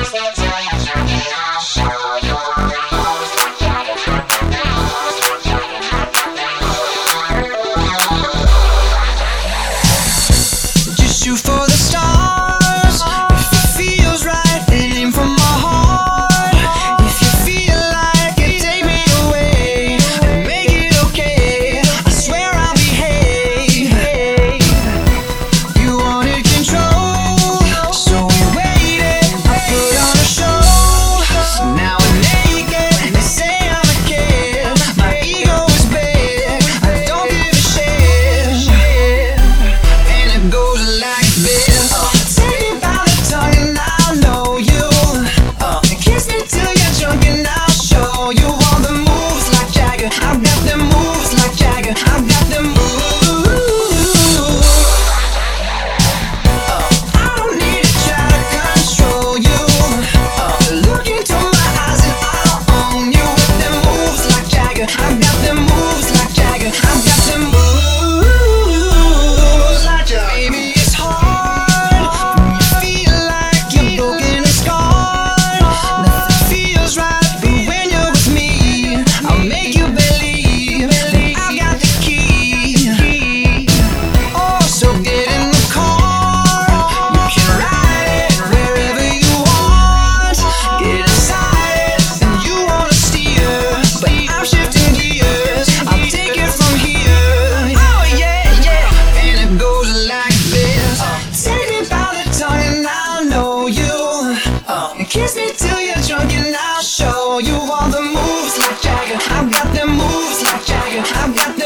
This is I got Kiss me till you're drunk and I'll show you all the moves like Jagger. I've got the moves like Jagger. I've got